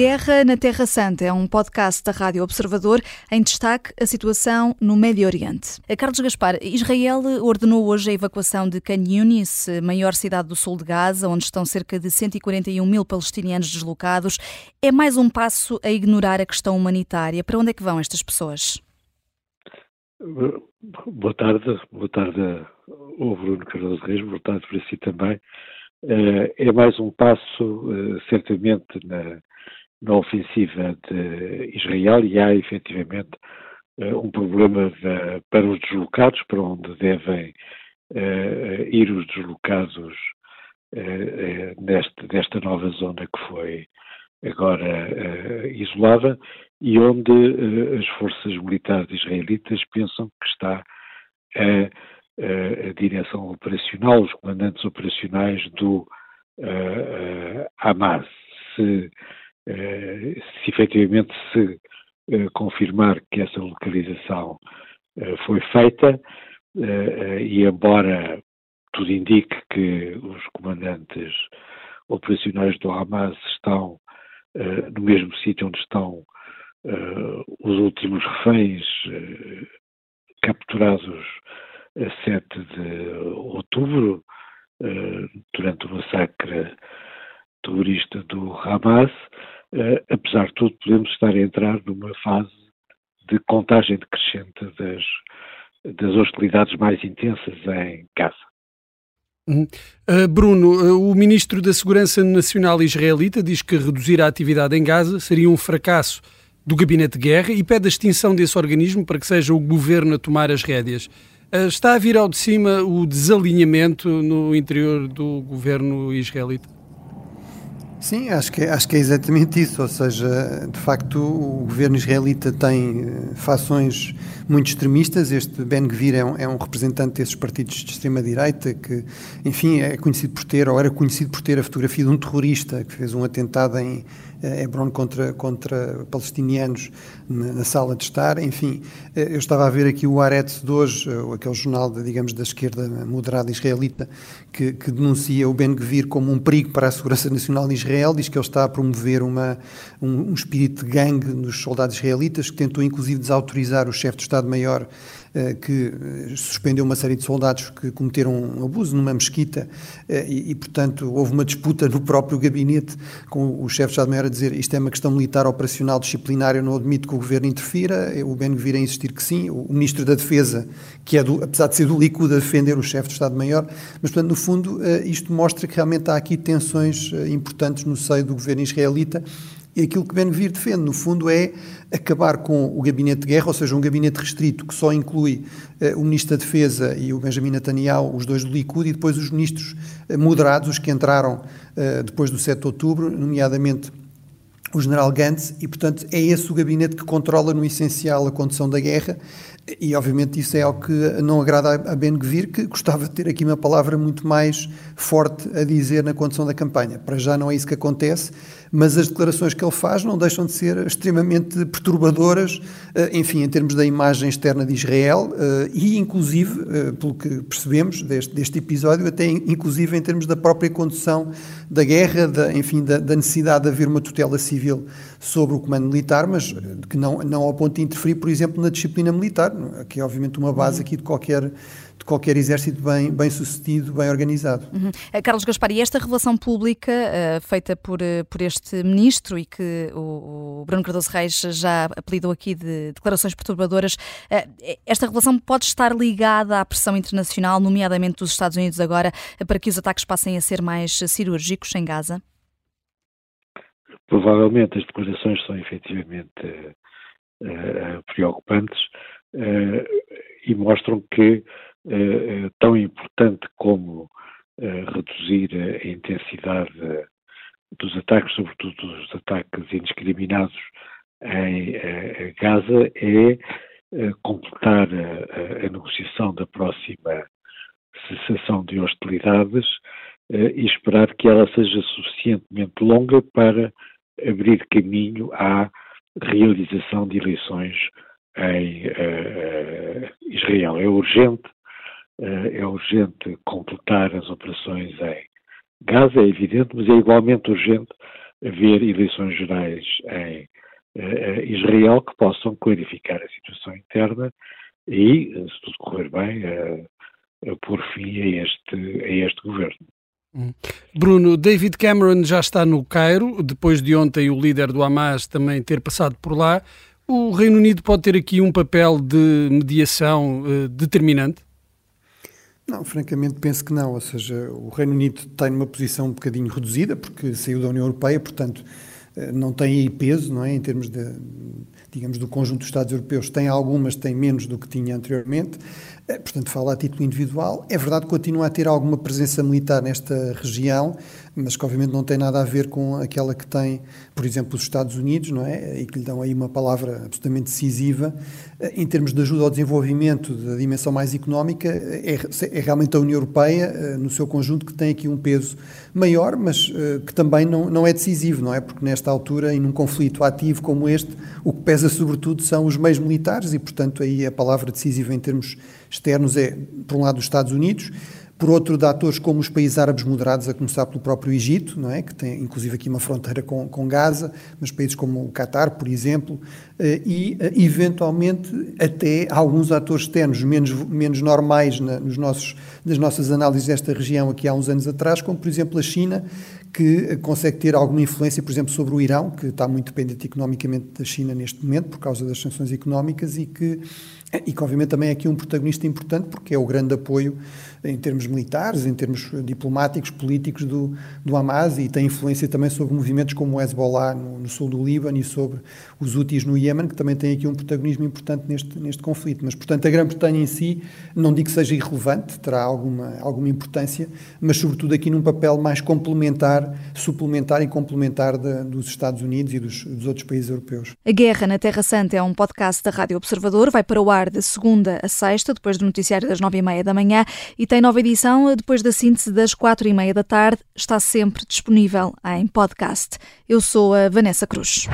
Guerra na Terra Santa é um podcast da Rádio Observador em destaque a situação no Médio Oriente. A Carlos Gaspar, Israel ordenou hoje a evacuação de Khan Yunis, maior cidade do sul de Gaza, onde estão cerca de 141 mil palestinianos deslocados. É mais um passo a ignorar a questão humanitária. Para onde é que vão estas pessoas? Boa tarde, boa tarde ao Bruno Carlos Reis, boa tarde para si também. Eh, é mais um passo, eh, certamente, na, na ofensiva de Israel e há efetivamente eh, um problema de, para os deslocados, para onde devem ir os deslocados neste, nesta nova zona que foi agora isolada e onde as forças militares israelitas pensam que está a a direção operacional, os comandantes operacionais do uh, Hamas. Se, uh, se efetivamente se uh, confirmar que essa localização foi feita, e embora tudo indique que os comandantes operacionais do Hamas estão no mesmo sítio onde estão os últimos reféns capturados a 7 de outubro, eh, durante o massacre terrorista do Hamas, eh, apesar de tudo, podemos estar a entrar numa fase de contagem decrescente das, das hostilidades mais intensas em Gaza. Uhum. Uh, Bruno, uh, o ministro da Segurança Nacional israelita diz que reduzir a atividade em Gaza seria um fracasso do gabinete de guerra e pede a extinção desse organismo para que seja o governo a tomar as rédeas. Eh, está a vir ao de cima o desalinhamento no interior do governo israelita? Sim, acho que, é, acho que é exatamente isso. Ou seja, de facto, o governo israelita tem eh, fações muito extremistas. Este Ben Gvir é um, é um representante desses partidos de extrema-direita que, enfim, é conhecido por ter, ou era conhecido por ter a fotografia de um terrorista que fez um atentado em Hebron contra, contra palestinianos na, na, sala de estar. Enfim, eh, eu estava a ver aqui o Aretz de hoje, eh, aquele jornal, de, digamos, da esquerda moderada israelita, que, que denuncia o Ben Gvir como um perigo para a segurança nacional de Israel, diz que ele está a promover uma, um, um espírito de gangue nos soldados israelitas, que tentou inclusive desautorizar o chefe de Estado-Maior que eh, suspendeu uma série de soldados que cometeram um abuso numa mesquita eh, e, e, portanto, houve uma disputa no próprio gabinete com o chefe de Estado-Maior a dizer isto é uma questão militar operacional disciplinar, eu não admito que o governo interfira, o Ben Gvir a insistir que sim, o ministro da Defesa, que é, do, apesar de ser do Likud, a defender o chefe de Estado-Maior, mas, portanto, no fundo, isto mostra que realmente há aqui tensões importantes no seio do governo israelita e aquilo que Ben-Gvir defende, no fundo, é acabar com o gabinete de guerra, ou seja, um gabinete restrito que só inclui uh, o Ministro da Defesa e o Benjamin Netanyahu, os dois do Likud, e depois os ministros uh, moderados, os que entraram uh, depois do 7 de outubro, nomeadamente o general Gantz, e portanto é esse o gabinete que controla no essencial a condução da guerra, e obviamente isso é algo que não agrada a Ben Gvir, que gostava de ter aqui uma palavra muito mais forte a dizer na condução da campanha. Para já não é isso que acontece, mas as declarações que ele faz não deixam de ser extremamente perturbadoras, eh, enfim, em termos da imagem externa de Israel eh, e, inclusive, eh, pelo que percebemos deste, deste episódio, até inclusive em termos da própria condução da guerra, da, enfim, da, da necessidade de haver uma tutela civil sobre o comando militar, mas que não, não ao ponto de interferir, por exemplo, na disciplina militar, que é obviamente uma base aqui de qualquer de qualquer exército bem, bem sucedido, bem organizado. Uhum. Eh, Carlos Gaspar, e esta revelação pública uh, feita por, uh, por este ministro e que o, o, Bruno Cardoso Reis já apelidou aqui de declarações perturbadoras, uh, esta revelação pode estar ligada à pressão internacional, nomeadamente dos Estados Unidos agora, para que os ataques passem a ser mais cirúrgicos em Gaza? Provavelmente as declarações são efetivamente preocupantes e mostram que eh, tão importante como reduzir a intensidade dos ataques, sobretudo dos ataques indiscriminados em Gaza, é completar a, a, negociação da próxima cessação de hostilidades e esperar que ela seja suficientemente longa para abrir caminho à realização de eleições em uh, Israel. É urgente eh, é urgente completar as operações em Gaza, é evidente, mas é igualmente urgente haver eleições gerais em uh, Israel que possam clarificar a situação interna e, se tudo correr bem, uh, pôr fim a este, a este governo. Bruno, David Cameron já está no Cairo, depois de ontem o líder do Hamas também ter passado por lá. O Reino Unido pode ter aqui um papel de mediação uh, determinante? Não, francamente penso que não. Ou seja, o Reino Unido tem uma posição um bocadinho reduzida, porque saiu da União Europeia, portanto uh, não tem aí peso, não é? Em termos de, digamos, do conjunto dos Estados europeus. Tem algumas, tem menos do que tinha anteriormente. Eh, portanto, fala a título individual. É verdade que continua a ter alguma presença militar nesta região, mas que obviamente não tem nada a ver com aquela que tem, por exemplo, os Estados Unidos, não é? E que lhe dão aí uma palavra absolutamente decisiva. Eh, em termos de ajuda ao desenvolvimento da dimensão mais económica, é, é realmente a União Europeia, eh, no seu conjunto, que tem aqui um peso maior, mas que também não, não é decisivo, não é? Porque nesta altura, em um conflito ativo como este, o que pesa sobretudo são os meios militares e, portanto, aí a palavra decisiva em termos externos é, por um lado, os Estados Unidos, por outro, de atores como os países árabes moderados, a começar pelo próprio Egito, não é? que tem inclusive aqui uma fronteira com, com Gaza, mas países como o Qatar, por exemplo, eh, e eh, eventualmente até alguns atores externos menos, menos normais na, nos nossos, nas nossas análises desta região aqui há uns anos atrás, como por exemplo a China, que consegue ter alguma influência, por exemplo, sobre o Irão, que está muito dependente economicamente da China neste momento por causa das sanções económicas e que e que obviamente também é aqui um protagonista importante porque é o grande apoio em termos militares, em termos diplomáticos, políticos do, do Hamas e tem influência também sobre movimentos como o Hezbollah no, no sul do Líbano e sobre os Houthis no Iémen, que também tem aqui um protagonismo importante neste, neste conflito. Mas, portanto, a Grã-Bretanha em si, não digo que seja irrelevante, terá alguma, alguma importância, mas sobretudo aqui num papel mais complementar, suplementar e complementar dos Estados Unidos e dos, dos outros países europeus. A Guerra na Terra Santa é um podcast da Rádio Observador, vai para o ar de segunda a sexta, depois do noticiário das nove e meia da manhã e tem nova edição depois da síntese das quatro e meia da tarde. Está sempre disponível em podcast. Eu sou a Vanessa Cruz.